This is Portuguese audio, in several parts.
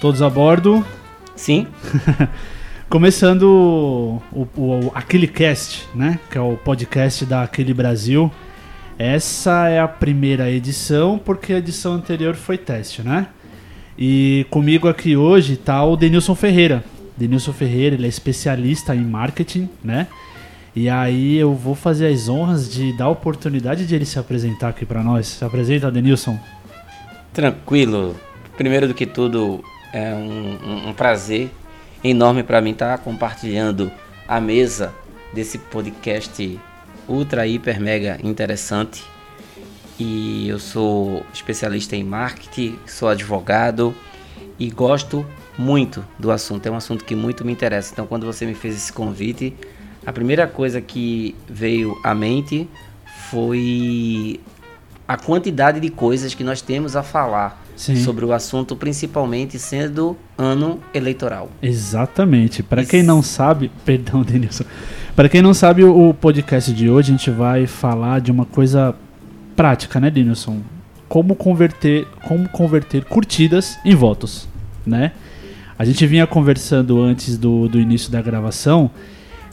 Todos a bordo? Sim. Começando o, o, Aquele Cast, né? Que é o podcast da Aquele Brasil. Essa é a primeira edição, porque a edição anterior foi teste, né? E comigo aqui hoje tá o Denilson Ferreira. Denilson Ferreira, ele é especialista em marketing, né? E aí eu vou fazer as honras de dar a oportunidade de ele se apresentar aqui para nós. Se apresenta, Denilson. Tranquilo. Primeiro do que tudo, é um, um prazer enorme para mim estar tá compartilhando a mesa desse podcast ultra, hiper, mega interessante. E eu sou especialista em marketing, sou advogado e gosto muito do assunto. É um assunto que muito me interessa. Então, quando você me fez esse convite, a primeira coisa que veio à mente foi a quantidade de coisas que nós temos a falar Sim. sobre o assunto, principalmente sendo ano eleitoral. Exatamente. Para quem não sabe, perdão, Denilson. Para quem não sabe, o podcast de hoje a gente vai falar de uma coisa prática, né, Denilson? Como converter, como converter curtidas em votos, né? A gente vinha conversando antes do, do início da gravação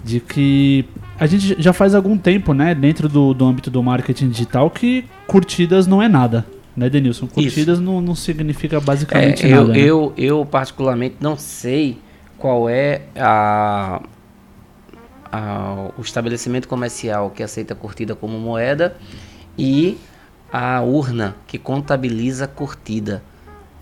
de que a gente já faz algum tempo, né, dentro do, do âmbito do marketing digital, que curtidas não é nada. Né, Denilson? Curtidas não, não significa basicamente é, nada. Eu, né? eu, eu, particularmente, não sei qual é a, a, o estabelecimento comercial que aceita curtida como moeda e a urna que contabiliza curtida.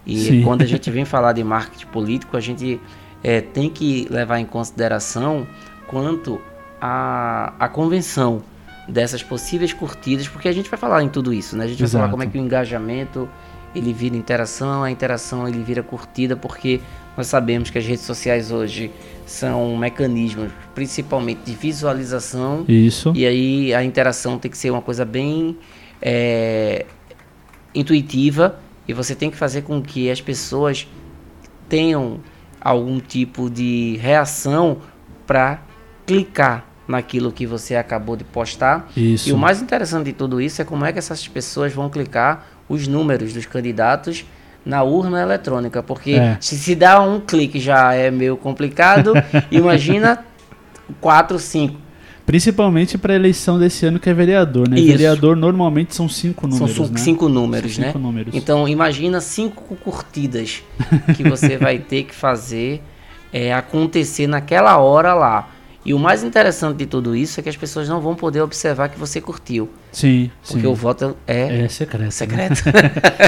E Sim. quando a gente vem falar de marketing político, a gente é, tem que levar em consideração quanto à, à convenção dessas possíveis curtidas, porque a gente vai falar em tudo isso, né? A gente Exato. vai falar como é que o engajamento ele vira interação, a interação ele vira curtida, porque nós sabemos que as redes sociais hoje são mecanismos principalmente de visualização. Isso. E aí a interação tem que ser uma coisa bem é, intuitiva e você tem que fazer com que as pessoas tenham algum tipo de reação para clicar naquilo que você acabou de postar. Isso. E o mais interessante de tudo isso é como é que essas pessoas vão clicar os números dos candidatos na urna eletrônica, porque é. se se dá um clique já é meio complicado, imagina quatro, cinco. Principalmente para a eleição desse ano que é vereador, né? Isso. Vereador normalmente são cinco números, são né? cinco números, são cinco né? Números. Então imagina cinco curtidas que você vai ter que fazer é, acontecer naquela hora lá. E o mais interessante de tudo isso é que as pessoas não vão poder observar que você curtiu. Sim, Porque sim. o voto é, é secreto. secreto. Né?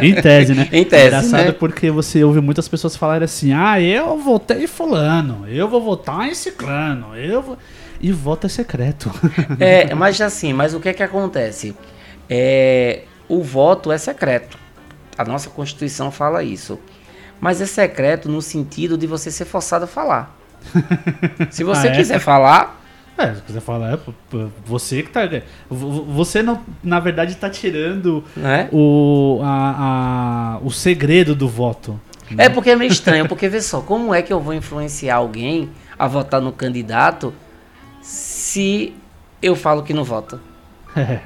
em tese, né? em tese. Engraçado né? porque você ouve muitas pessoas falarem assim: ah, eu votei em Fulano, eu vou votar em Ciclano, eu vou. E voto é secreto. é, mas assim, mas o que é que acontece? É, o voto é secreto. A nossa Constituição fala isso. Mas é secreto no sentido de você ser forçado a falar. Se você Ah, é? quiser falar, É, se quiser falar, é você que tá. v- Você, não, na verdade, tá tirando né? o, a, a- o segredo do voto. É porque é meio estranho, porque vê só, como é que eu vou influenciar alguém a votar no candidato se eu falo que não vota? É.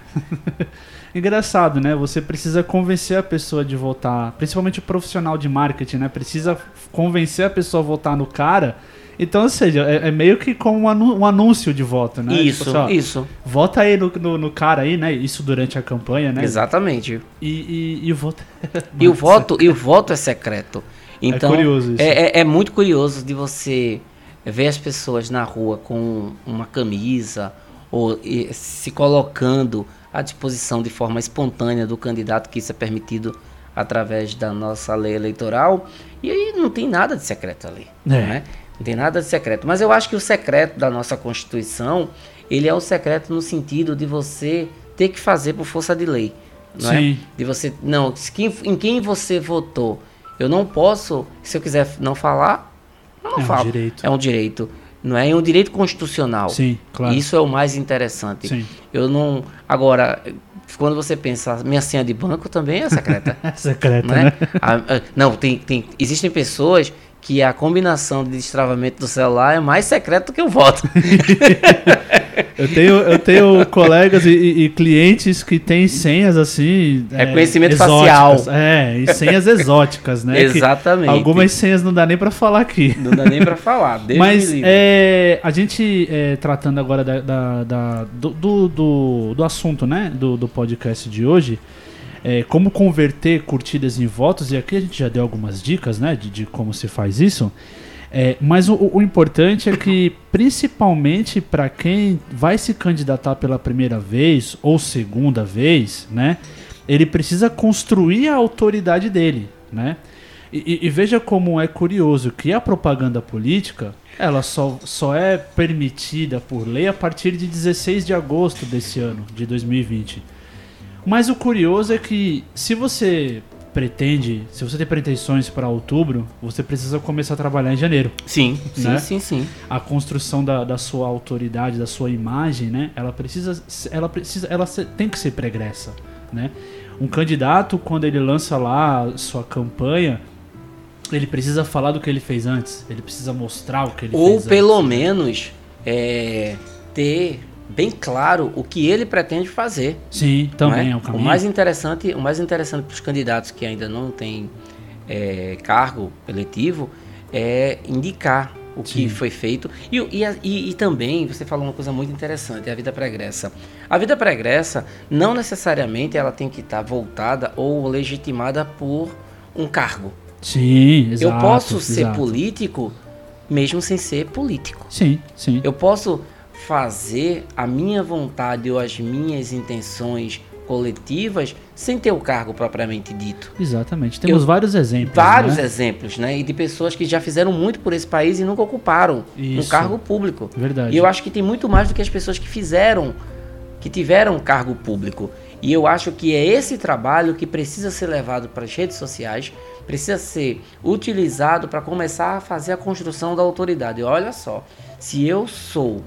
Engraçado, né? Você precisa convencer a pessoa de votar, principalmente o profissional de marketing, né? Precisa convencer a pessoa a votar no cara. Então, ou seja, é, é meio que como um anúncio de voto, né? isso, Tipo assim, ó, isso. Vota aí no, no, no cara aí, né? Isso durante a campanha, né? Exatamente. E, e, e o voto. E o voto, e o voto é secreto. Então, curioso isso. É, é- é muito curioso de você ver as pessoas na rua com uma camisa ou se colocando à disposição de forma espontânea do candidato, que isso é permitido através da nossa lei eleitoral. E aí não tem nada de secreto ali. É. Né? Não tem nada de secreto. Mas eu acho que o secreto da nossa Constituição, ele é o secreto no sentido de você ter que fazer por força de lei. Não é? Sim. De você. Não, em quem você votou. Eu não posso, se eu quiser não falar, eu não É um falo. direito. É um direito. Não é? É um direito constitucional. Sim, claro. Isso é o mais interessante. Sim. Eu não. Agora, quando você pensa, minha senha de banco também é secreta. É secreto, né? né? A- a- não, tem, tem, existem pessoas que a combinação de destravamento do celular é mais secreto do que o voto. Eu tenho, eu tenho colegas e, e clientes que têm senhas assim. É, conhecimento exóticas. facial. É, e senhas exóticas, né? Exatamente. algumas senhas não dá nem para falar aqui. Não dá nem para falar. Deus Mas é, a gente é, tratando agora da, da, da do, do, do, do, assunto, né? Do, do podcast de hoje. É, como converter curtidas em votos, e aqui a gente já deu algumas dicas, né? De, de como se faz isso. É, mas o, o, importante é que, principalmente para quem vai se candidatar pela primeira vez ou segunda vez, né, ele precisa construir a autoridade dele, né? E, e, veja como é curioso que a propaganda política ela só, só é permitida por lei a partir de 16 de agosto desse ano, de 2020. Mas o curioso é que se você pretende, se você tem pretensões para outubro, você precisa começar a trabalhar em janeiro. Sim, né? sim, sim, sim. A construção da, da sua autoridade, da sua imagem, né? Ela precisa, ela precisa, ela tem que ser pregressa, né? Um candidato quando ele lança lá sua campanha, ele precisa falar do que ele fez antes. Ele precisa mostrar o que ele Ou fez Ou pelo menos é, ter bem claro o que ele pretende fazer. Sim, também é? é o caminho. O mais interessante, o mais interessante para os candidatos que ainda não têm é, cargo eletivo é indicar o Sim. que foi feito. E, e, e, e, também, você falou uma coisa muito interessante, é a vida pregressa. A vida pregressa, não necessariamente ela tem que estar voltada ou legitimada por um cargo. Sim, exato. Eu posso exato. ser político mesmo sem ser político. Sim, sim. Eu posso fazer a minha vontade ou as minhas intenções coletivas sem ter o cargo propriamente dito. Exatamente. Temos Eu, vários exemplos. Vários né? exemplos, né? E de pessoas que já fizeram muito por esse país e nunca ocuparam Isso. um cargo público. Verdade. E eu acho que tem muito mais do que as pessoas que fizeram, que tiveram um cargo público. E eu acho que é esse trabalho que precisa ser levado para as redes sociais, precisa ser utilizado para começar a fazer a construção da autoridade. Olha só, se eu sou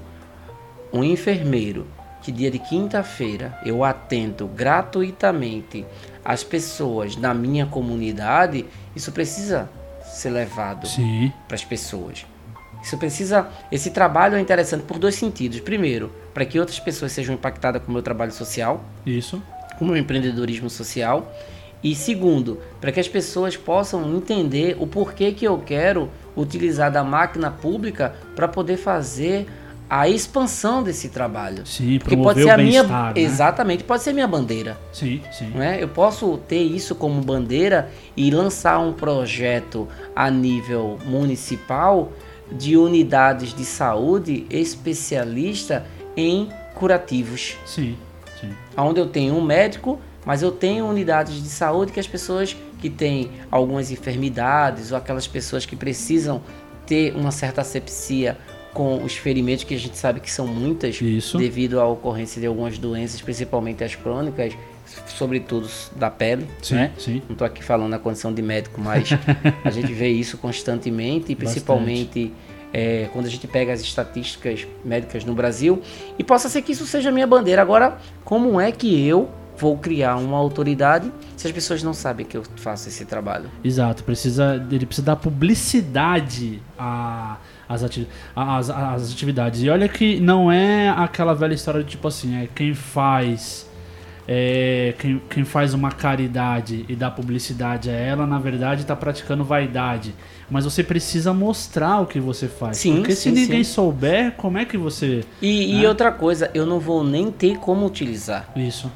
um enfermeiro que dia de quinta-feira eu atendo gratuitamente as pessoas da minha comunidade, isso precisa ser levado para as pessoas. Isso precisa. Esse trabalho é interessante por dois sentidos. Primeiro, para que outras pessoas sejam impactadas com o meu trabalho social. Isso. Com o meu empreendedorismo social. E segundo, para que as pessoas possam entender o porquê que eu quero utilizar da máquina pública para poder fazer a expansão desse trabalho. Sim, porque pode ser a minha né? exatamente pode ser minha bandeira. Sim, sim. Não é? Eu posso ter isso como bandeira e lançar um projeto a nível municipal de unidades de saúde especialista em curativos. Sim, sim. Onde eu tenho um médico, mas eu tenho unidades de saúde que as pessoas que têm algumas enfermidades ou aquelas pessoas que precisam ter uma certa asepsia com os ferimentos que a gente sabe que são muitas Isso. devido à ocorrência de algumas doenças, principalmente as crônicas, sobretudo da pele, sim, né? Sim. Não estou aqui falando na condição de médico, mas a gente vê isso constantemente e principalmente é, quando a gente pega as estatísticas médicas no Brasil e possa ser que isso seja a minha bandeira. Agora, como é que eu vou criar uma autoridade se as pessoas não sabem que eu faço esse trabalho? Exato, precisa ele precisa dar publicidade a as, ati as, as atividades. E olha que não é aquela velha história de tipo assim, é quem faz. É, quem, quem faz uma caridade e dá publicidade a ela, na verdade, está praticando vaidade. Mas você precisa mostrar o que você faz. Sim, porque sim, se ninguém sim. souber, como é que você. E, né? e outra coisa, eu não vou nem ter como utilizar. Isso.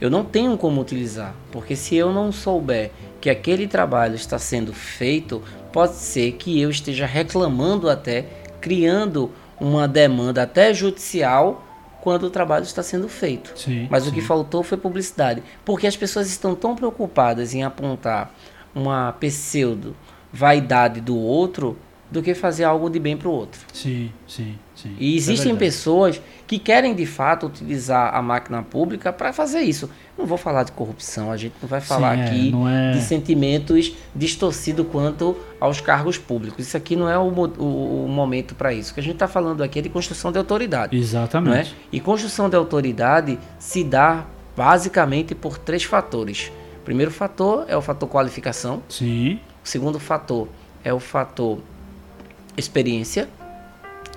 Eu não tenho como utilizar. Porque se eu não souber que aquele trabalho está sendo feito, pode ser que eu esteja reclamando até, criando uma demanda até judicial quando o trabalho está sendo feito. Sim, Mas sim. o que faltou foi publicidade. Porque as pessoas estão tão preocupadas em apontar uma pseudo vaidade do outro do que fazer algo de bem para o outro. Sim, sim, sim. E existem é pessoas que querem de fato utilizar a máquina pública para fazer isso. Não vou falar de corrupção, a gente não vai falar sim, aqui é, é... de sentimentos distorcidos quanto aos cargos públicos. Isso aqui não é o, o, o momento para isso. O que a gente está falando aqui é de construção de autoridade. Exatamente. É? E construção de autoridade se dá basicamente por três fatores. O primeiro fator é o fator qualificação. Sim. O segundo fator é o fator experiência.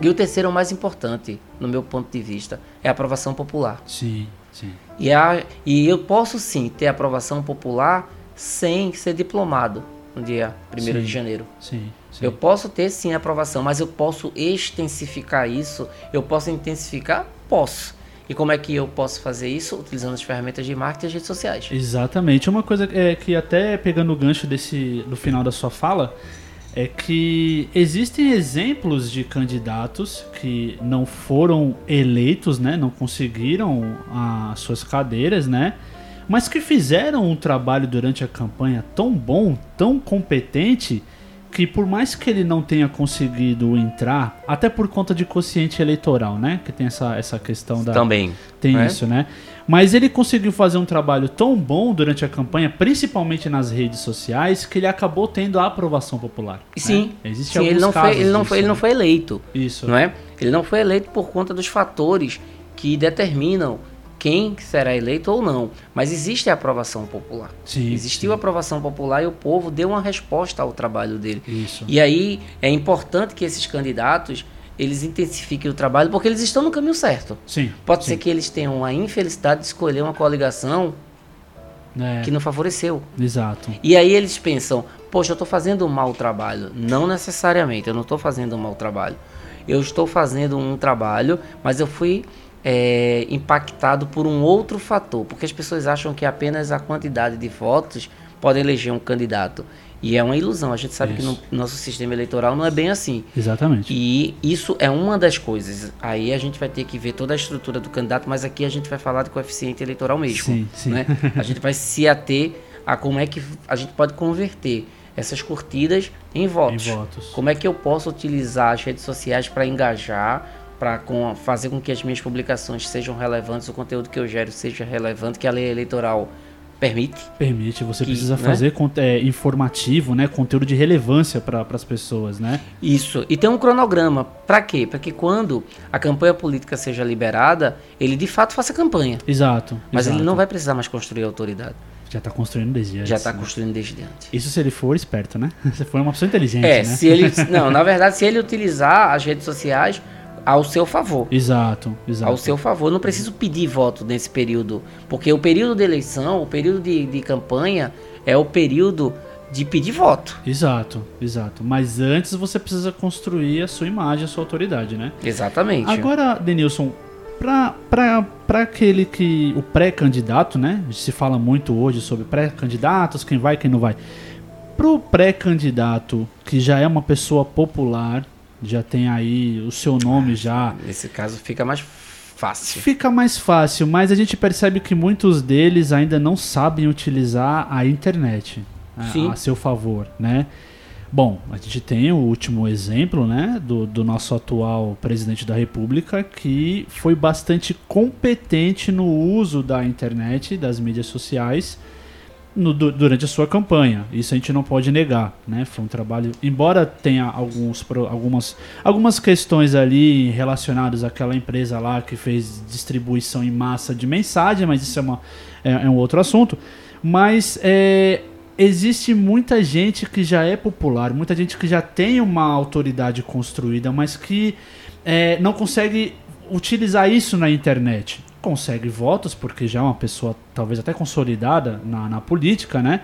E o terceiro, o mais importante, no meu ponto de vista, é a aprovação popular. Sim, sim. E, a, e eu posso sim ter aprovação popular sem ser diplomado no dia 1 Sim. de janeiro. Sim, sim. Eu posso ter sim aprovação, mas eu posso extensificar isso? Eu posso intensificar? Posso. E como é que eu posso fazer isso? Utilizando as ferramentas de marketing e as redes sociais. Exatamente. Uma coisa é que até pegando o gancho desse do final da sua fala é que existem exemplos de candidatos que não foram eleitos, né, não conseguiram as suas cadeiras, né, mas que fizeram um trabalho durante a campanha tão bom, tão competente que por mais que ele não tenha conseguido entrar, até por conta de quociente eleitoral, né, que tem essa, essa questão da Também. tem né? isso, né? Mas ele conseguiu fazer um trabalho tão bom durante a campanha, principalmente nas redes sociais, que ele acabou tendo a aprovação popular. E Sim. né? Existe sim alguns ele, não foi, ele, não disso, foi, ele não né? foi eleito. Isso. Não é? Ele não foi eleito por conta dos fatores que determinam quem será eleito ou não. Mas existe a aprovação popular. Sim. Existiu a aprovação popular e o povo deu uma resposta ao trabalho dele. Isso. E aí é importante que esses candidatos eles intensifiquem o trabalho porque eles estão no caminho certo. Sim. Pode sim. ser que eles tenham a infelicidade de escolher uma coligação É, que não favoreceu. Exato. E aí eles pensam, poxa, eu estou fazendo um mau trabalho. Não necessariamente, eu não estou fazendo um mau trabalho. Eu estou fazendo um trabalho, mas eu fui é, impactado por um outro fator. Porque as pessoas acham que apenas a quantidade de votos pode eleger um candidato. E é uma ilusão. A gente sabe que no Isso. nosso sistema eleitoral não é bem assim. Exatamente. E isso é uma das coisas. Aí a gente vai ter que ver toda a estrutura do candidato, mas aqui a gente vai falar de coeficiente eleitoral mesmo. Sim, sim. Né? A gente vai se ater a como é que a gente pode converter essas curtidas em votos. Em votos. Como é que eu posso utilizar as redes sociais para engajar, para fazer com que as minhas publicações sejam relevantes, o conteúdo que eu gero seja relevante, que a lei eleitoral permite. Permite, você Que, precisa né? fazer é, informativo, né? Conteúdo de relevância para as pessoas, né? Isso. E tem um cronograma. Para quê? Para que quando a campanha política seja liberada, ele de fato faça campanha. Exato. Mas exato. ele não vai precisar mais construir autoridade. Já tá construindo desde antes. Já está né? construindo desde antes. Isso se ele for esperto, né? Se for uma pessoa inteligente, É, né? se ele. Não, na verdade, se ele utilizar as redes sociais ao seu favor. Exato, exato. Ao seu favor. Não preciso pedir voto nesse período. Porque o período de eleição, o período de, de campanha, é o período de pedir voto. Exato, exato. Mas antes você precisa construir a sua imagem, a sua autoridade, né? Exatamente. Agora, Denilson, para aquele que. o pré-candidato, né? Se fala muito hoje sobre pré-candidatos, quem vai, quem não vai. Pro pré-candidato que já é uma pessoa popular, já tem aí o seu nome já. Nesse caso fica mais fácil. Fica mais fácil, mas a gente percebe que muitos deles ainda não sabem utilizar a internet a, Sim. a seu favor, né? Bom, a gente tem o último exemplo, né, do, do nosso atual presidente da República, que foi bastante competente no uso da internet, das mídias sociais, no- du- durante a sua campanha. Isso a gente não pode negar, né? Foi um trabalho, embora tenha alguns, algumas, algumas questões ali relacionadas àquela empresa lá que fez distribuição em massa de mensagem, mas isso é, uma, é, é um outro assunto. Mas é, existe muita gente que já é popular, muita gente que já tem uma autoridade construída, mas que é, não consegue utilizar isso na internet. Consegue votos, porque já é uma pessoa talvez até consolidada na, na política, né?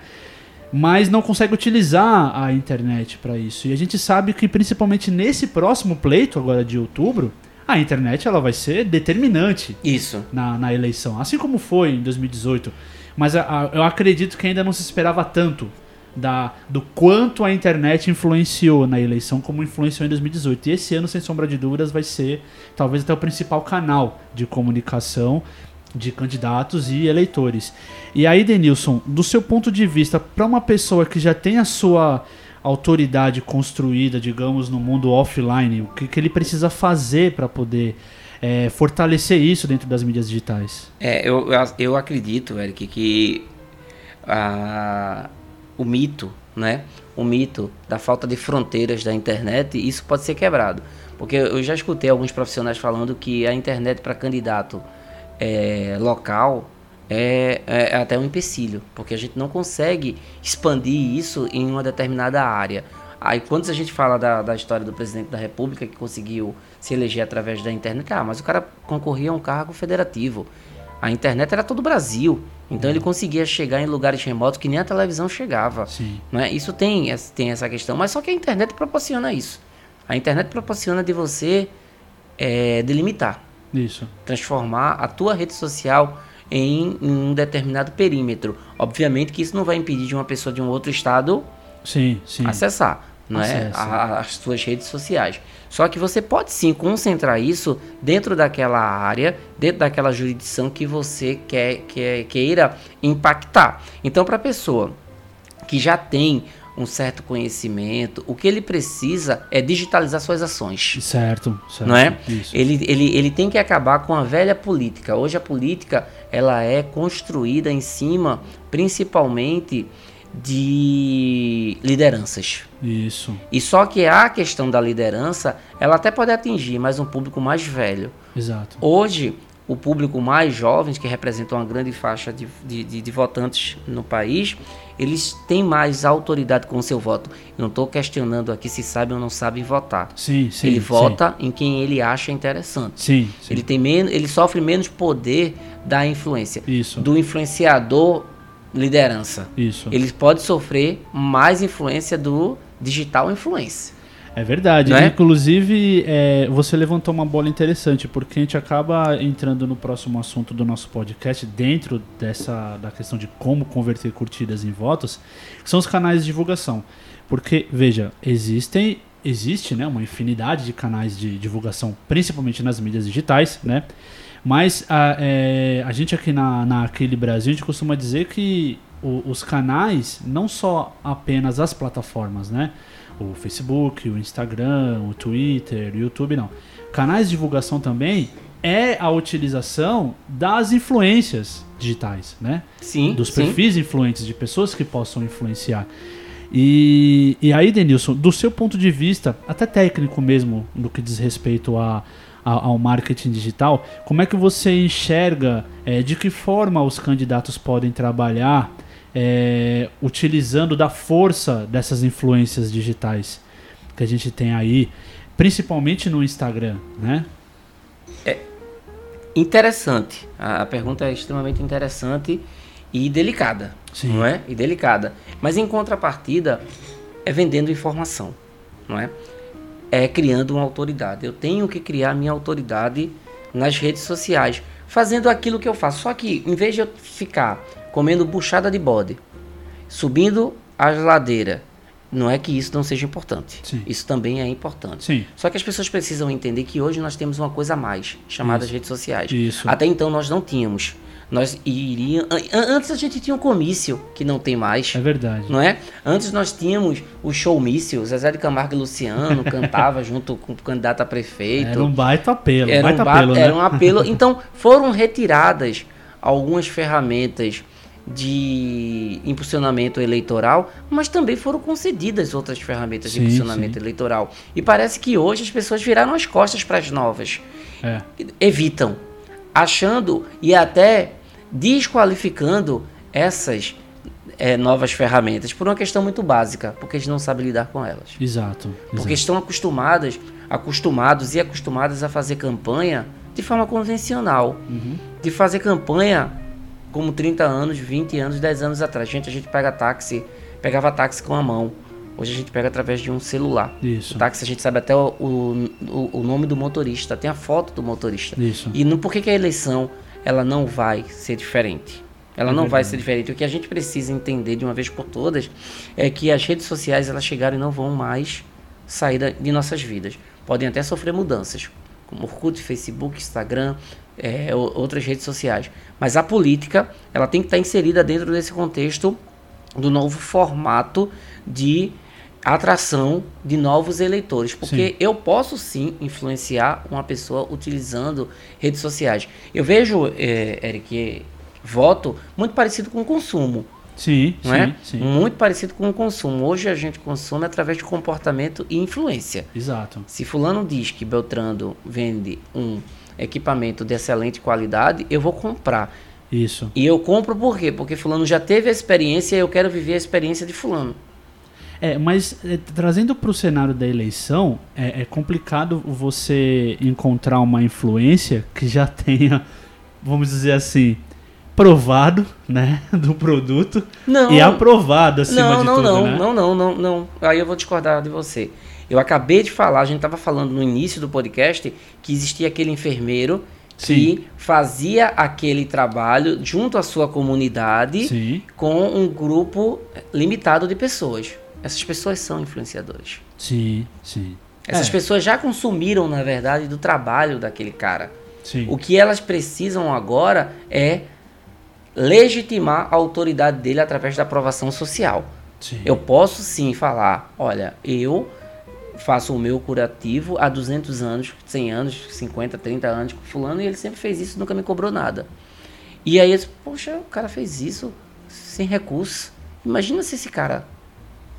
Mas não consegue utilizar a internet para isso. E a gente sabe que principalmente nesse próximo pleito, agora de outubro, a internet ela vai ser determinante Isso. na, na eleição, assim como foi em 2018. Mas a- a- eu acredito que ainda não se esperava tanto da, do quanto a internet influenciou na eleição como influenciou em 2018. E esse ano, sem sombra de dúvidas, vai ser talvez até o principal canal de comunicação de candidatos e eleitores. E aí, Denilson, do seu ponto de vista, para uma pessoa que já tem a sua autoridade construída, digamos, no mundo offline, o que, que ele precisa fazer para poder é, fortalecer isso dentro das mídias digitais? É, eu, eu- acredito, Eric, que a- o mito, né? O mito da falta de fronteiras da internet, isso pode ser quebrado. Porque eu já escutei alguns profissionais falando que a internet para candidato é, local é, é até um empecilho, porque a gente não consegue expandir isso em uma determinada área. Aí quando a gente fala da, da história do presidente da República que conseguiu se eleger através da internet, ah, mas o cara concorria a um cargo federativo. A internet era todo o Brasil. Então ele conseguia chegar em lugares remotos que nem a televisão chegava. Sim. Né? Isso tem, tem essa questão. Mas só que a internet proporciona isso. A internet proporciona de você é, delimitar. Isso. Transformar a tua rede social em, em um determinado perímetro. Obviamente que isso não vai impedir de uma pessoa de um outro estado Sim, sim. acessar não é? Acessa. A- as suas redes sociais. Só que você pode sim concentrar isso dentro daquela área, dentro daquela jurisdição que você quer, quer queira impactar. Então, para a pessoa que já tem um certo conhecimento, o que ele precisa é digitalizar suas ações. Certo, certo. Não é? Isso. Ele, ele, ele tem que acabar com a velha política. Hoje a política ela é construída em cima, principalmente, de lideranças. Isso. E só que a questão da liderança, ela até pode atingir mais um público mais velho. Exato. Hoje, o público mais jovens, que representam uma grande faixa de, de, de- de votantes no país, eles têm mais autoridade com o seu voto. Eu não estou questionando aqui se sabem ou não sabem votar. Sim, sim. ele sim. vota em quem ele acha interessante. Sim, sim. Ele tem menos, ele sofre menos poder da influência, Isso. do influenciador liderança. Isso. Ele pode sofrer mais influência do digital influencer. É verdade. É? Inclusive, é, você levantou uma bola interessante, porque a gente acaba entrando no próximo assunto do nosso podcast, dentro dessa da questão de como converter curtidas em votos, que são os canais de divulgação. Porque, veja, existem existe né, uma infinidade de canais de divulgação, principalmente nas mídias digitais, né? Mas a, é, a gente aqui na, na Aquele Brasil, a gente costuma dizer que o- os canais, não só apenas as plataformas, né? O Facebook, o Instagram, o Twitter, o YouTube, não. Canais de divulgação também é a utilização das influências digitais, né? Sim, dos sim. perfis influentes de pessoas que possam influenciar. E, e aí, Denilson, do seu ponto de vista, até técnico mesmo, no que diz respeito a- ao marketing digital, como é que você enxerga eh, de que forma os candidatos podem trabalhar eh, utilizando da força dessas influências digitais que a gente tem aí, principalmente no Instagram, né? Interessante. A, a pergunta é extremamente interessante e delicada. Sim. Não é? E delicada. Mas em contrapartida, é vendendo informação. Não é? É criando uma autoridade. Eu tenho que criar minha autoridade nas redes sociais, fazendo aquilo que eu faço. Só que, em vez de eu ficar comendo buchada de bode, subindo as ladeiras, não é que isso não seja importante. Sim. Isso também é importante. Sim. Só que as pessoas precisam entender que hoje nós temos uma coisa a mais, chamada redes sociais. Isso. Até então nós não tínhamos. Nós iríamos. Antes a gente tinha um comício, que não tem mais. É verdade. Não é? Antes nós tínhamos o showmício, Zezé de Camargo e Luciano cantava junto com o candidato a prefeito. Era um baita apelo, Era baita um, ba- apelo, né? era um apelo. Então, foram retiradas algumas ferramentas de impulsionamento eleitoral, mas também foram concedidas outras ferramentas de Sim, impulsionamento sim. eleitoral. eleitoral. E parece que hoje as pessoas viraram as costas para as novas. É. Evitam, achando e até desqualificando essas eh, novas ferramentas por uma questão muito básica, porque eles não sabem lidar com elas. Exato. Porque exato. estão acostumadas, acostumados e acostumadas a fazer campanha de forma convencional. Uhum. De fazer campanha como 30 anos, 20 anos, 10 anos atrás. Gente, a gente pega táxi, pegava táxi com a mão. Hoje a gente pega através de um celular. Isso. O táxi a gente sabe até o, o, o nome do motorista, tem a foto do motorista. Isso. E não, por que, que a eleição ela não vai ser diferente? Ela É não vai ser diferente. O que a gente precisa entender de uma vez por todas é que as redes sociais elas chegaram e não vão mais sair de nossas vidas. Podem até sofrer mudanças, como Orkut, Facebook, Instagram, é, outras redes sociais. Mas a política ela tem que estar inserida dentro desse contexto do novo formato de atração de novos eleitores, porque Sim. eu posso sim influenciar uma pessoa utilizando redes sociais. Eu vejo, eh, Eric, voto muito parecido com o consumo, Sim, não sim, é? sim. Muito parecido com o consumo. Hoje a gente consome através de comportamento e influência. Exato. Se fulano diz que Beltrando vende um equipamento de excelente qualidade, eu vou comprar. Isso. E eu compro por quê? Porque fulano já teve a experiência e eu quero viver a experiência de fulano. É, mas é, trazendo para o cenário da eleição, é, é, complicado você encontrar uma influência que já tenha, vamos dizer assim, provado, né, do produto não, e aprovado acima não, de não, tudo, não, né? Não, não, não, não. Aí eu vou discordar de você. Eu acabei de falar, a gente estava falando no início do podcast que existia aquele enfermeiro Sim. que fazia aquele trabalho junto à sua comunidade Sim, com um grupo limitado de pessoas. Essas pessoas são influenciadores. sim, sim. Essas É. pessoas já consumiram, na verdade, do trabalho daquele cara. Sim. O que elas precisam agora é legitimar a autoridade dele através da aprovação social. sim. Eu posso sim falar, olha, eu faço o meu curativo há 200 anos, 100 anos, 50, 30 anos com fulano e ele sempre fez isso, nunca me cobrou nada. E aí, eu poxa, o cara fez isso sem recurso. Imagina se esse cara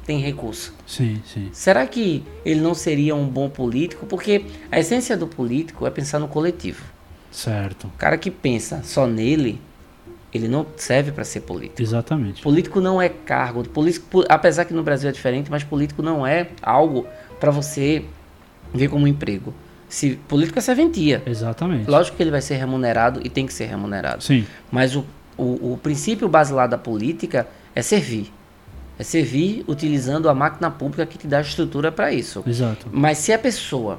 tem recurso. Sim, sim. Será que ele não seria um bom político? Porque a essência do político é pensar no coletivo. Certo. O cara que pensa só nele, ele não serve para ser político. Exatamente. Político não é cargo. Político, po- apesar que no Brasil é diferente, mas político não é algo para você ver como um emprego. Se político é serventia. Exatamente. Lógico que ele vai ser remunerado e tem que ser remunerado. Sim. Mas o, o, o princípio basilar da política é servir. É servir utilizando a máquina pública que te dá estrutura para isso. Exato. Mas se a pessoa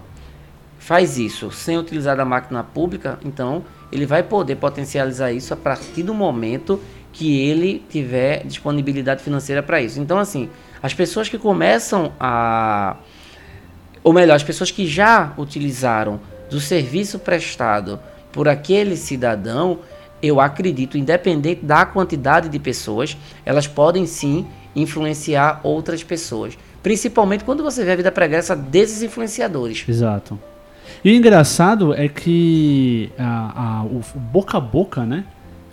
faz isso sem utilizar a máquina pública, então ele vai poder potencializar isso a partir do momento que ele tiver disponibilidade financeira para isso. Então, assim, as pessoas que começam a. Ou melhor, as pessoas que já utilizaram do serviço prestado por aquele cidadão, eu acredito, independente da quantidade de pessoas, elas podem sim influenciar outras pessoas. Principalmente quando você vê a vida pregressa desses influenciadores. Exato. E o engraçado é que a, a- o, boca a boca, né?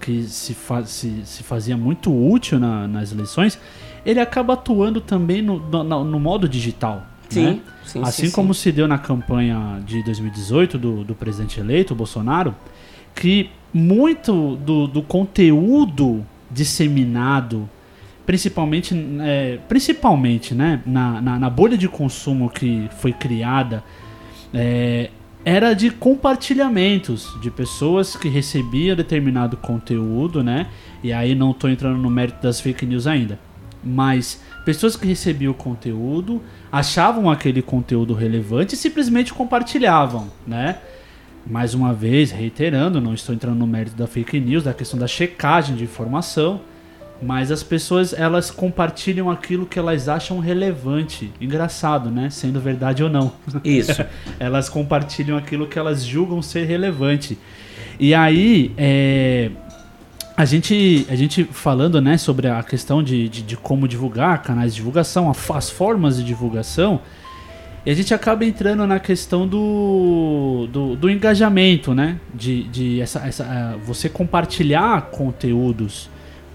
Que se, se, se fazia muito útil na- nas eleições, ele acaba atuando também no, no, no- modo digital. né? sim, assim sim, como sim. se deu na campanha de 2018 do, do presidente eleito, Bolsonaro, que muito do, do conteúdo disseminado, principalmente, é, principalmente né, na, na, na bolha de consumo que foi criada, é, era de compartilhamentos de pessoas que recebiam determinado conteúdo, né? E aí não estou entrando no mérito das fake news ainda. Mas pessoas que recebiam o conteúdo, achavam aquele conteúdo relevante e simplesmente compartilhavam, né? Mais uma vez, reiterando, não estou entrando no mérito da fake news, da questão da checagem de informação, mas as pessoas elas compartilham aquilo que elas acham relevante. Engraçado, né? Sendo verdade ou não. Isso. elas compartilham aquilo que elas julgam ser relevante. E aí, é, a, gente, a gente falando né, sobre a questão de, de, de como divulgar, canais de divulgação, as formas de divulgação, e a gente acaba entrando na questão do, do, do engajamento, né? De, de essa, essa, você compartilhar conteúdos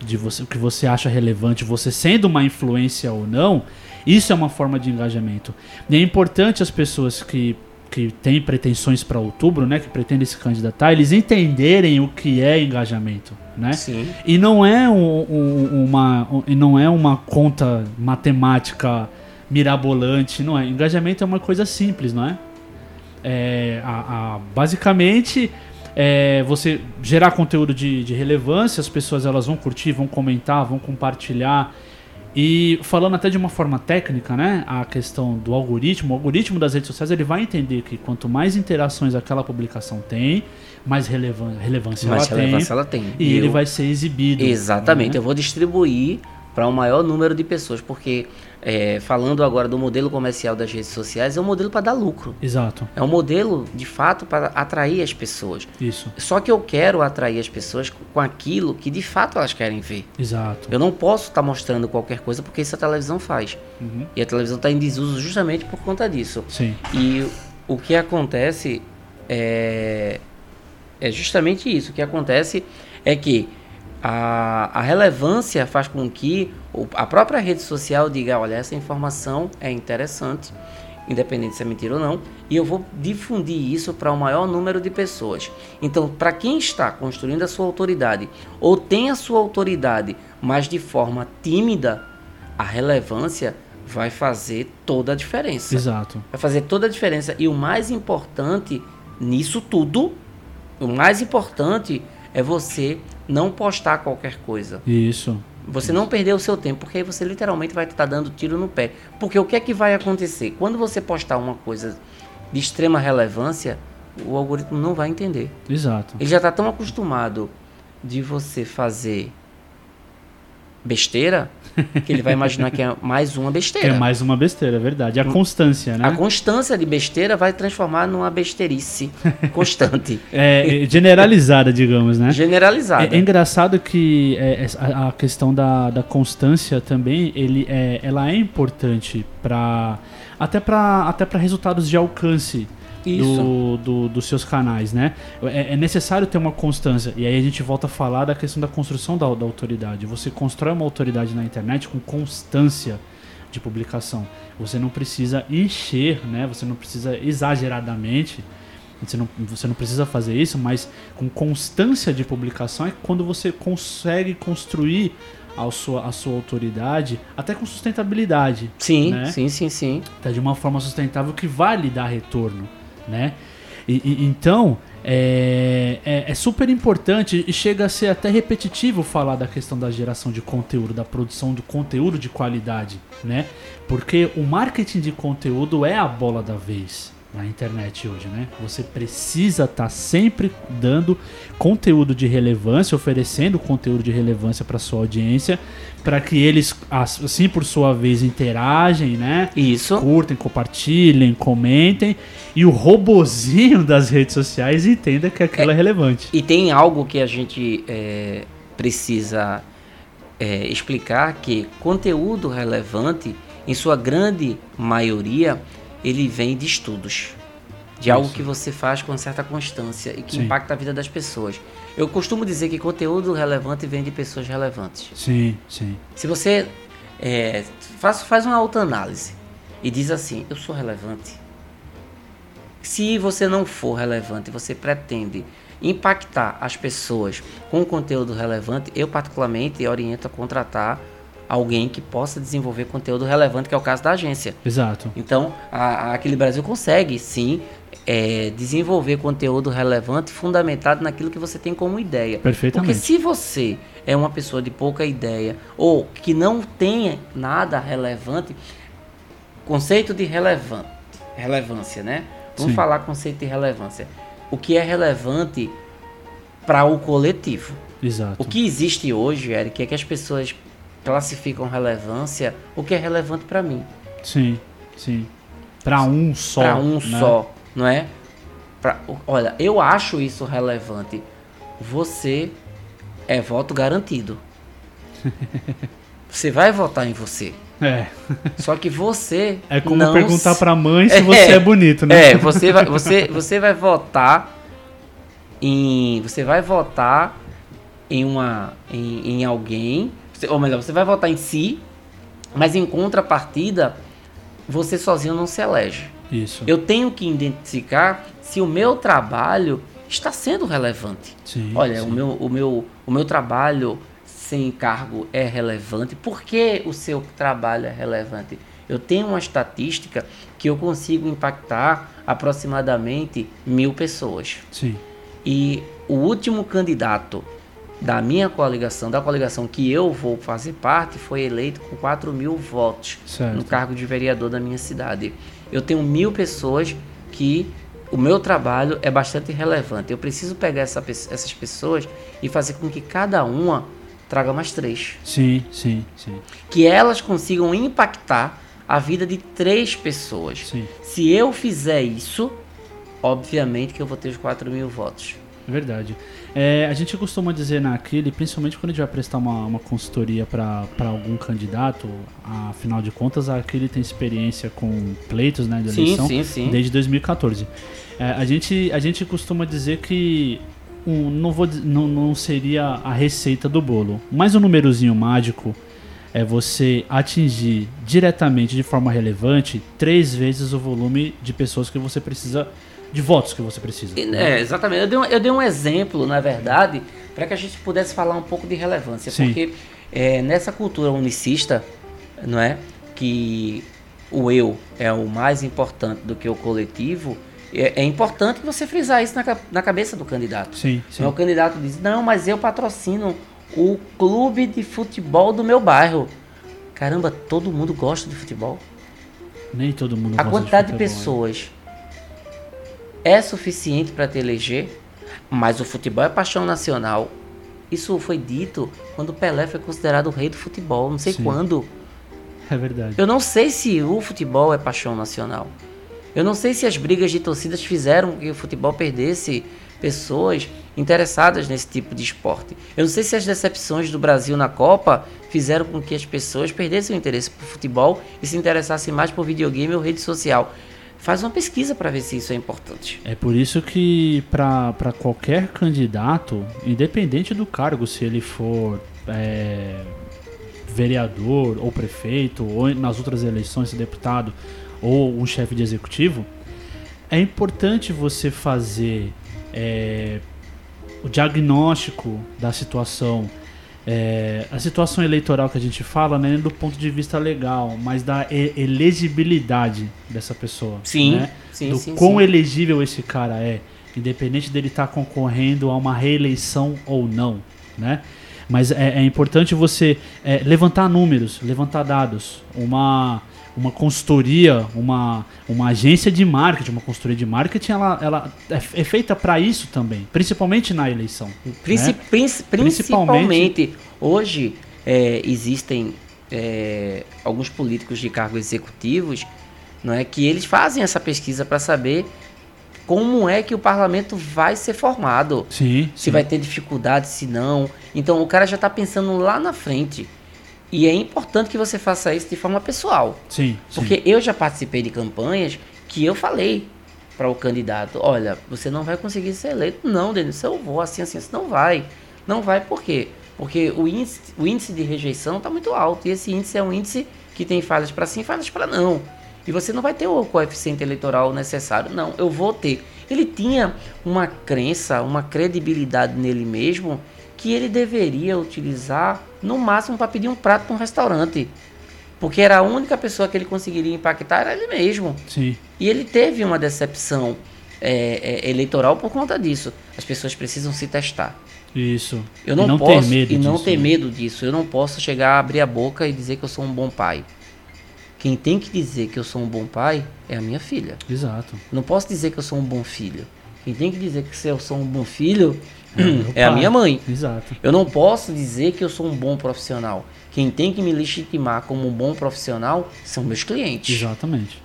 de você, o que você acha relevante, você sendo uma influência ou não, isso é uma forma de engajamento. E é importante as pessoas que, que têm pretensões para outubro, né, que pretendem se candidatar, eles entenderem o que é engajamento, né? Sim. E não é um- um- uma um- e não é uma conta matemática mirabolante, não é. Engajamento é uma coisa simples, não é? É, a- a- basicamente é você gerar conteúdo de, de relevância, as pessoas elas vão curtir, vão comentar, vão compartilhar. E falando até de uma forma técnica, né, a questão do algoritmo, o algoritmo das redes sociais ele vai entender que quanto mais interações aquela publicação tem, mais relevan relevância Mais ela relevância tem ela tem. e ele eu- vai ser exibido. Exatamente. né? Eu vou distribuir para um maior número de pessoas, porque é, falando agora do modelo comercial das redes sociais, é um modelo para dar lucro. Exato, É um modelo, de fato, para atrair as pessoas. isso, Só que eu quero atrair as pessoas com aquilo que de fato elas querem ver. exato. Eu não posso estar mostrando qualquer coisa porque isso a televisão faz. Uhum. E a televisão está em desuso justamente por conta disso. Sim, E o que acontece é, é justamente isso. O que acontece é que a, a relevância faz com que a própria rede social diga: olha, essa informação é interessante, independente se é mentira ou não, e eu vou difundir isso para o maior número de pessoas. Então, para quem está construindo a sua autoridade ou tem a sua autoridade, mas de forma tímida, a relevância vai fazer toda a diferença. Exato. Vai fazer toda a diferença. E o mais importante nisso tudo, o mais importante é você não postar qualquer coisa. Isso. Você não perder o seu tempo, porque aí você literalmente vai estar dando tiro no pé. Porque o que é que vai acontecer? Quando você postar uma coisa de extrema relevância, o algoritmo não vai entender. Exato. Ele já está tão acostumado de você fazer besteira que ele vai imaginar que é mais uma Que besteira. é mais uma besteira, é verdade. A constância, né? A constância de besteira vai transformar numa besteirice constante, É, é, generalizada, digamos, né? generalizada. É, é engraçado que é, essa- a, a questão da, da constância também, ele é, ela é importante para até para até para resultados de alcance. Do, do- dos seus canais, né? É, é necessário ter uma constância. E aí a gente volta a falar da questão da construção da, da autoridade. Você constrói uma autoridade na internet com constância de publicação. Você não precisa encher, né? Você não precisa exageradamente. Você não, você não precisa fazer isso, mas com constância de publicação é quando você consegue construir a sua, a sua autoridade, até com sustentabilidade Sim, né? sim, sim, sim. tá de uma forma sustentável que vai lhe dar retorno, né? E, e- então é, é- é super importante e chega a ser até repetitivo falar da questão da geração de conteúdo, da produção de conteúdo de qualidade, né? Porque o marketing de conteúdo é a bola da vez na internet hoje, né? Você precisa estar sempre dando conteúdo de relevância, oferecendo conteúdo de relevância para sua audiência, para que eles assim por sua vez interagem, né? Isso. curtem, compartilhem, comentem e o robozinho das redes sociais entenda que aquilo é, relevante. E tem algo que a gente é, precisa é, explicar que conteúdo relevante, em sua grande maioria, ele vem de estudos. De algo Isso. que você faz com certa constância e que Sim. impacta a vida das pessoas. Eu costumo dizer que conteúdo relevante vem de pessoas relevantes. Sim, sim. Se você é, faz, faz uma autoanálise e diz assim, eu sou relevante. Se você não for relevante, você pretende impactar as pessoas com conteúdo relevante, eu particularmente oriento a contratar alguém que possa desenvolver conteúdo relevante, que é o caso da agência. Exato. Então, a, a Aquele Brasil consegue, sim, é, desenvolver conteúdo relevante fundamentado naquilo que você tem como ideia. Porque Perfeitamente. se você é uma pessoa de pouca ideia ou que não tem nada relevante, conceito de relevante, relevância, né? Vamos Sim. falar conceito de relevância. O que é relevante para o coletivo? Exato. O que existe hoje, Eric, é que as pessoas classificam relevância, o que é relevante para mim, Sim, sim. Pra um só. para um né? só, não é? Pra- olha, eu acho isso relevante. Você é voto garantido. Você vai votar em você. É. Só que você É como perguntar se- pra mãe se É. você é bonito, né? É, você vai, você, você vai votar em. Você vai votar em uma. em, em alguém. Ou melhor, você vai votar em si, mas em contrapartida, você sozinho não se elege. Isso. Eu tenho que identificar se o meu trabalho está sendo relevante. Sim, Olha, sim. o meu, o, meu, o meu trabalho sem cargo é relevante. Por que o seu trabalho é relevante? Eu tenho uma estatística que eu consigo impactar aproximadamente mil pessoas. Sim. E o último candidato da minha coligação, da coligação que eu vou fazer parte, foi eleito com 4 mil votos Certo. no cargo de vereador da minha cidade. Eu tenho mil pessoas que o meu trabalho é bastante relevante. Eu preciso pegar essa essas pessoas e fazer com que cada uma traga mais três. Sim, sim, sim. Que elas consigam impactar a vida de três pessoas. Sim. Se eu fizer isso, obviamente que eu vou ter os 4 mil votos. Verdade. É, a gente costuma dizer na Aquile, principalmente quando a gente vai prestar uma, uma consultoria para algum candidato, afinal de contas, a Aquile tem experiência com pleitos né, de Sim, eleição sim, sim. desde 2014. É, a, gente, a gente costuma dizer que um, não, vou, não, não seria a receita do bolo, mas o númerozinho mágico é você atingir diretamente, de forma relevante, três vezes o volume de pessoas que você precisa, de votos que você precisa. Né? É, exatamente. Eu dei, um, eu dei um exemplo, na verdade, para que a gente pudesse falar um pouco de relevância. Sim. Porque é, nessa cultura unicista, não é? que o eu é o mais importante do que o coletivo, é, é importante você frisar isso na, na cabeça do candidato. Sim, sim. Então, o candidato diz: Não, mas eu patrocino o clube de futebol do meu bairro. Caramba, todo mundo gosta de futebol. Nem todo mundo A gosta quantidade de, futebol, né? pessoas é suficiente para te eleger, mas o futebol é paixão nacional. Isso foi dito quando Pelé foi considerado o rei do futebol, não sei Sim. quando. É verdade. Eu não sei se o futebol é paixão nacional. Eu não sei se as brigas de torcidas fizeram com que o futebol perdesse pessoas interessadas nesse tipo de esporte. Eu não sei se as decepções do Brasil na Copa fizeram com que as pessoas perdessem o interesse por futebol e se interessassem mais por videogame ou rede social. Faz uma pesquisa para ver se isso é importante. É por isso que para qualquer candidato, independente do cargo, se ele for é, vereador ou prefeito, ou nas outras eleições, deputado ou um chefe de executivo, é importante você fazer é, o diagnóstico da situação. É, a situação eleitoral que a gente fala, né, do ponto de vista legal, mas da elegibilidade dessa pessoa. Sim, né? sim, do sim, quão sim. elegível esse cara é, independente dele estar concorrendo a uma reeleição ou não, né? Mas é, é importante você é, levantar números, levantar dados, uma uma consultoria, uma, uma agência de marketing, uma consultoria de marketing, ela, ela é, é feita para isso também, principalmente na eleição. Princi- né? princi- Principalmente- principalmente, hoje é, existem é, alguns políticos de cargos executivos não é, que eles fazem essa pesquisa para saber como é que o parlamento vai ser formado. Sim, Se sim. vai ter dificuldade, se não. Então o cara já está pensando lá na frente. E é importante que você faça isso de forma pessoal. Sim, sim. Porque eu já participei de campanhas que eu falei para o candidato, olha, você não vai conseguir ser eleito. Não, Denis, eu vou assim, assim, assim. Não vai. Não vai por quê? Porque o índice, o índice de rejeição está muito alto. E esse índice é um índice que tem falhas para sim e falhas para não. E você não vai ter o coeficiente eleitoral necessário. Não, eu vou ter. Ele tinha uma crença, uma credibilidade nele mesmo que ele deveria utilizar no máximo para pedir um prato para um restaurante. Porque era a única pessoa que ele conseguiria impactar era ele mesmo. Sim. E ele teve uma decepção é, é, eleitoral por conta disso. As pessoas precisam se testar. Isso. Eu não, não posso ter medo e não disso, ter né? medo disso. Eu não posso chegar a abrir a boca e dizer que eu sou um bom pai. Quem tem que dizer que eu sou um bom pai é a minha filha. Exato. Eu não posso dizer que eu sou um bom filho. Quem tem que dizer que eu sou um bom filho é a minha mãe. Exato. Eu não posso dizer que eu sou um bom profissional. Quem tem que me legitimar como um bom profissional são meus clientes. Exatamente.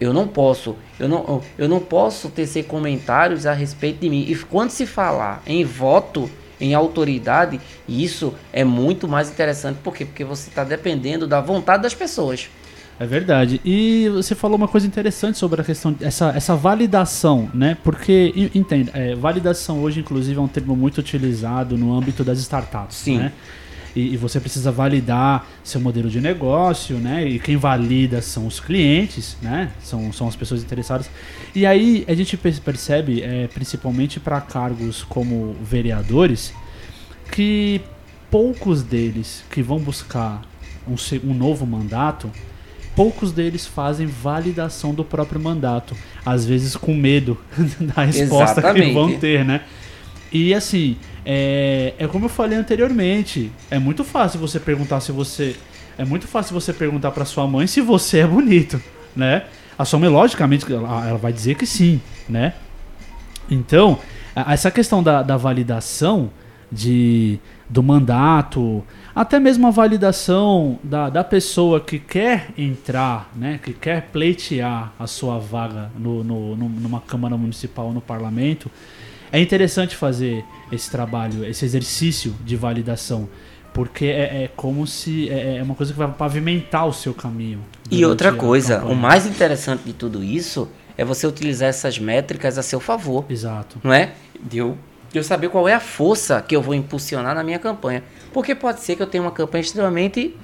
Eu não posso, eu não, eu não posso tecer comentários a respeito de mim. E quando se falar em voto, em autoridade, isso é muito mais interessante. Por quê? Porque você está dependendo da vontade das pessoas. É verdade. E você falou uma coisa interessante sobre a questão essa essa validação, né? Porque entenda, é, validação hoje inclusive é um termo muito utilizado no âmbito das startups, Sim. né? E, e você precisa validar seu modelo de negócio, né? E quem valida são os clientes, né? São, são as pessoas interessadas. E aí a gente per- percebe, é, principalmente para cargos como vereadores, que poucos deles que vão buscar um, um novo mandato, poucos deles fazem validação do próprio mandato, às vezes com medo da resposta que Exatamente. vão ter, né? E assim, é, é como eu falei anteriormente, é muito fácil você perguntar se você é muito fácil você perguntar para sua mãe se você é bonito, né? A sua mãe logicamente ela, vai dizer que sim, né? Então, essa questão da, da validação de, do mandato, até mesmo a validação da, da pessoa que quer entrar, né, que quer pleitear a sua vaga no, no- numa Câmara Municipal ou no Parlamento, é interessante fazer esse trabalho, esse exercício de validação. Porque é, é como se. É, é uma coisa que vai pavimentar o seu caminho. E outra coisa, o mais interessante de tudo isso é você utilizar essas métricas a seu favor. Exato. não é? De eu, de eu saber qual é a força que eu vou impulsionar na minha campanha. Porque pode ser que eu tenha uma campanha extremamente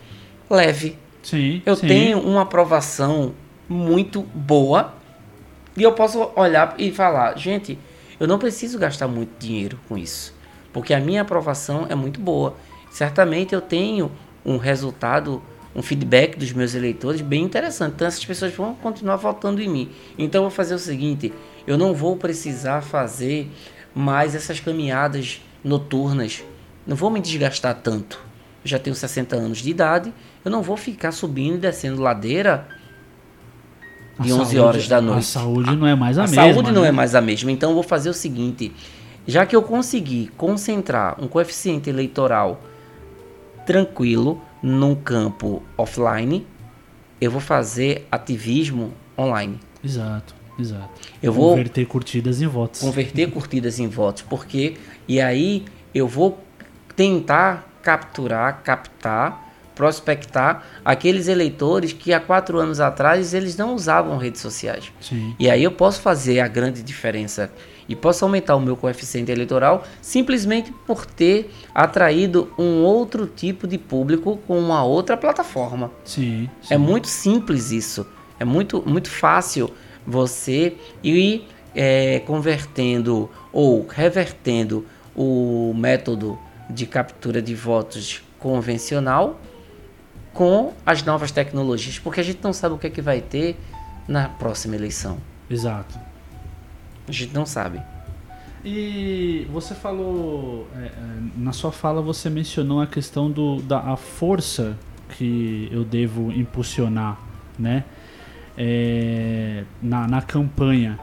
leve. Sim. Eu sim. tenho uma aprovação muito boa e eu posso olhar e falar, gente, eu não preciso gastar muito dinheiro com isso, porque a minha aprovação é muito boa. Certamente eu tenho um resultado um feedback dos meus eleitores bem interessante. Então essas pessoas vão continuar votando em mim. Então eu vou fazer o seguinte: eu não vou precisar fazer mais essas caminhadas noturnas. Não vou me desgastar tanto. Eu já tenho 60 anos de idade. Eu não vou ficar subindo e descendo ladeira de A 11 saúde- horas da noite. A saúde não é mais a, A mesma. saúde não né? é mais a mesma. Então eu vou fazer o seguinte: já que eu consegui concentrar um coeficiente eleitoral tranquilo num campo offline, eu vou fazer ativismo online. Exato, exato. Eu vou Converter curtidas em votos. converter curtidas em votos, porque e aí eu vou tentar capturar, captar, prospectar aqueles eleitores que há quatro anos atrás eles não usavam redes sociais. Sim. E aí eu posso fazer a grande diferença e posso aumentar o meu coeficiente eleitoral simplesmente por ter atraído um outro tipo de público com uma outra plataforma. Sim, sim. É muito simples isso. É muito, muito fácil você ir é, convertendo ou revertendo o método de captura de votos convencional com as novas tecnologias, porque a gente não sabe o que é que vai ter na próxima eleição. Exato. A gente não sabe. E você falou, é, é, na sua fala você mencionou a questão do, da a força que eu devo impulsionar, né, é, na, na campanha.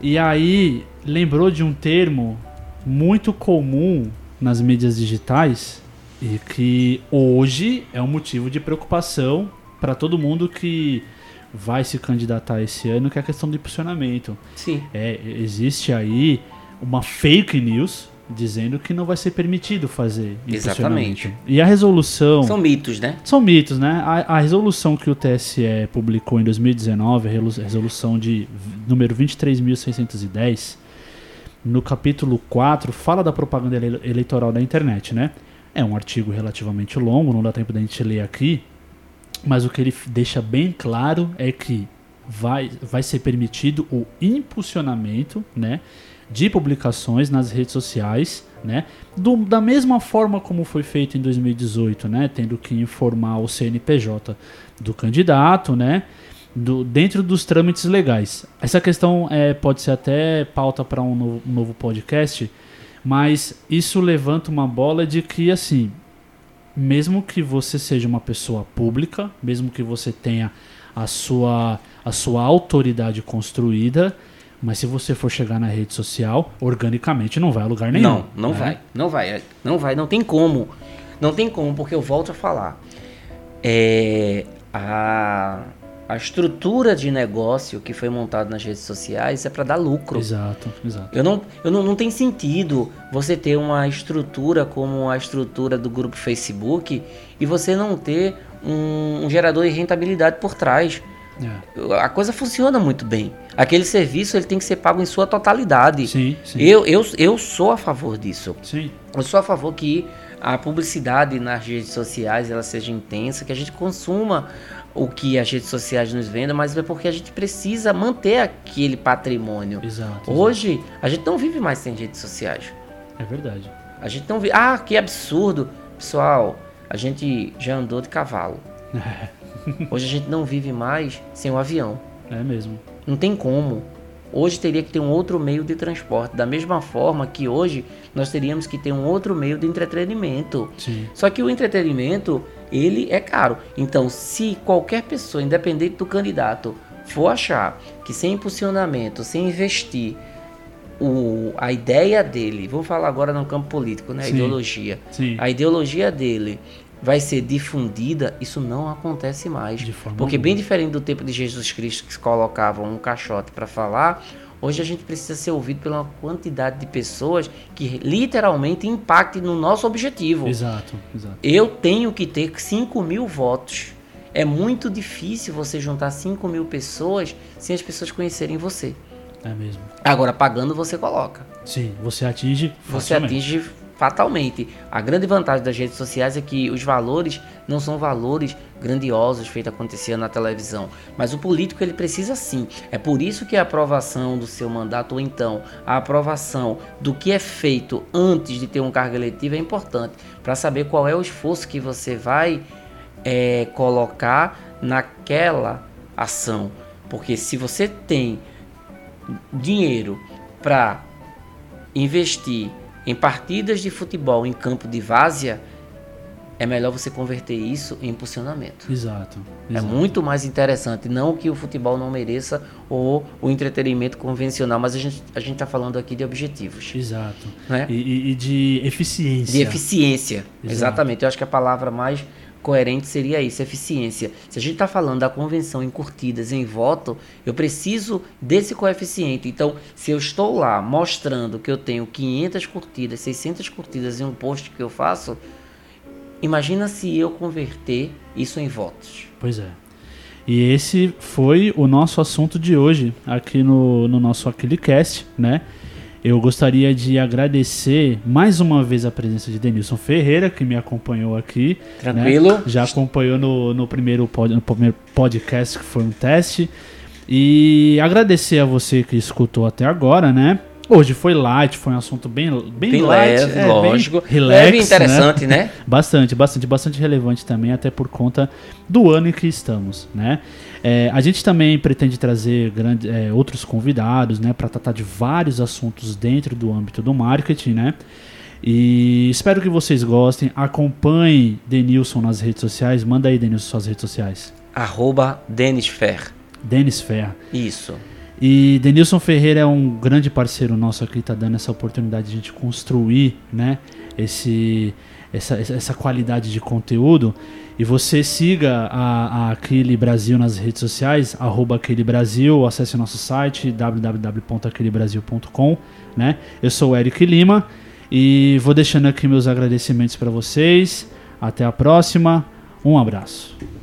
E aí lembrou de um termo muito comum nas mídias digitais e que hoje é um motivo de preocupação para todo mundo que vai se candidatar esse ano, que é a questão do impulsionamento. Sim. É, existe aí uma fake news dizendo que não vai ser permitido fazer Exatamente. E a resolução... São mitos, né? São mitos, né? A, a resolução que o TSE publicou em 2019, a resolução de número 23.610, no capítulo 4, fala da propaganda ele- eleitoral da internet, né? É um artigo relativamente longo, não dá tempo da gente ler aqui, mas o que ele deixa bem claro é que vai, vai ser permitido o impulsionamento, né? De publicações nas redes sociais, né? Do- da mesma forma como foi feito em 2018, né? Tendo que informar o CNPJ do candidato, né? Do, dentro dos trâmites legais. Essa questão é, pode ser até pauta para um novo, um novo podcast, mas isso levanta uma bola de que, assim, mesmo que você seja uma pessoa pública, mesmo que você tenha a sua, a sua autoridade construída, mas se você for chegar na rede social, organicamente não vai a lugar nenhum. Não, não né? vai. Não vai. Não vai. Não tem como. Não tem como, porque eu volto a falar. É, a, a estrutura de negócio que foi montada nas redes sociais é para dar lucro. Exato, exato. Eu não, eu não, não tem sentido você ter uma estrutura como a estrutura do grupo Facebook e você não ter um, um gerador de rentabilidade por trás. É. A coisa funciona muito bem. Aquele serviço ele tem que ser pago em sua totalidade. Sim, sim. Eu, eu, eu sou a favor disso. Sim, Eu sou a favor que a publicidade nas redes sociais ela seja intensa, que a gente consuma o que as redes sociais nos vendem, mas é porque a gente precisa manter aquele patrimônio. exato. Hoje, a gente não vive mais sem redes sociais. exato. É verdade. A gente não vive. Ah, que absurdo! Pessoal, a gente já andou de cavalo. Hoje a gente não vive mais sem o avião. É mesmo. Não tem como. Hoje teria que ter um outro meio de transporte. Da mesma forma que hoje nós teríamos que ter um outro meio de entretenimento. Sim. Só que o entretenimento, ele é caro. Então, se qualquer pessoa, independente do candidato, for achar que sem impulsionamento, sem investir o, a ideia dele, vamos falar agora no campo político, né? A Sim. ideologia. Sim. A ideologia dele vai ser difundida, isso não acontece mais. De forma Porque alguma. bem diferente do tempo de Jesus Cristo que se colocavam um caixote para falar, hoje a gente precisa ser ouvido pela quantidade de pessoas que literalmente impactem no nosso objetivo. Exato, exato. Eu tenho que ter 5 mil votos. É muito difícil você juntar 5 mil pessoas sem as pessoas conhecerem você. É mesmo. Agora, pagando, você coloca. Sim, você atinge Você facilmente. atinge fatalmente. A grande vantagem das redes sociais é que os valores não são valores grandiosos feitos acontecer na televisão, mas o político ele precisa sim. É por isso que a aprovação do seu mandato ou então a aprovação do que é feito antes de ter um cargo eletivo é importante para saber qual é o esforço que você vai é, colocar naquela ação. Porque se você tem dinheiro para investir em partidas de futebol em campo de várzea, é melhor você converter isso em impulsionamento. Exato, É exato. muito mais interessante. Não que o futebol não mereça ou o entretenimento convencional, mas a gente a está falando aqui de objetivos. Exato. Né? E, e- e de eficiência. De eficiência. Exato. Exatamente. Eu acho que a palavra mais coerente seria isso, eficiência. Se a gente está falando da convenção em curtidas, em voto, eu preciso desse coeficiente. Então, se eu estou lá mostrando que eu tenho 500 curtidas, 600 curtidas em um post que eu faço, imagina se eu converter isso em votos. Pois é. E esse foi o nosso assunto de hoje aqui no, no nosso Aquilicast, né? Eu gostaria de agradecer mais uma vez a presença de Denilson Ferreira, que me acompanhou aqui. né? Tranquilo? Já acompanhou no, no, primeiro pod, no primeiro podcast, que foi um teste. E agradecer a você que escutou até agora, né? Hoje foi light, foi um assunto bem, bem, Bem light. leve, é, bem lógico. relax, leve e né? interessante, né? Bastante, bastante, bastante relevante também, até por conta do ano em que estamos, né? É, a gente também pretende trazer grande, é, outros convidados, né, para tratar de vários assuntos dentro do âmbito do marketing, né? E espero que vocês gostem. Acompanhe Denilson nas redes sociais. Manda aí, Denilson, suas redes sociais. Arroba Denis Fer. Denis Ferra. Isso. E Denilson Ferreira é um grande parceiro nosso aqui, tá dando essa oportunidade de a gente construir, né, esse, essa, essa qualidade de conteúdo. E você siga a, a Aquile Brasil nas redes sociais, arroba Aquile Brasil, acesse nosso site www.aquilebrasil.com, né? Eu sou o Eric Lima e vou deixando aqui meus agradecimentos para vocês. Até a próxima. Um abraço.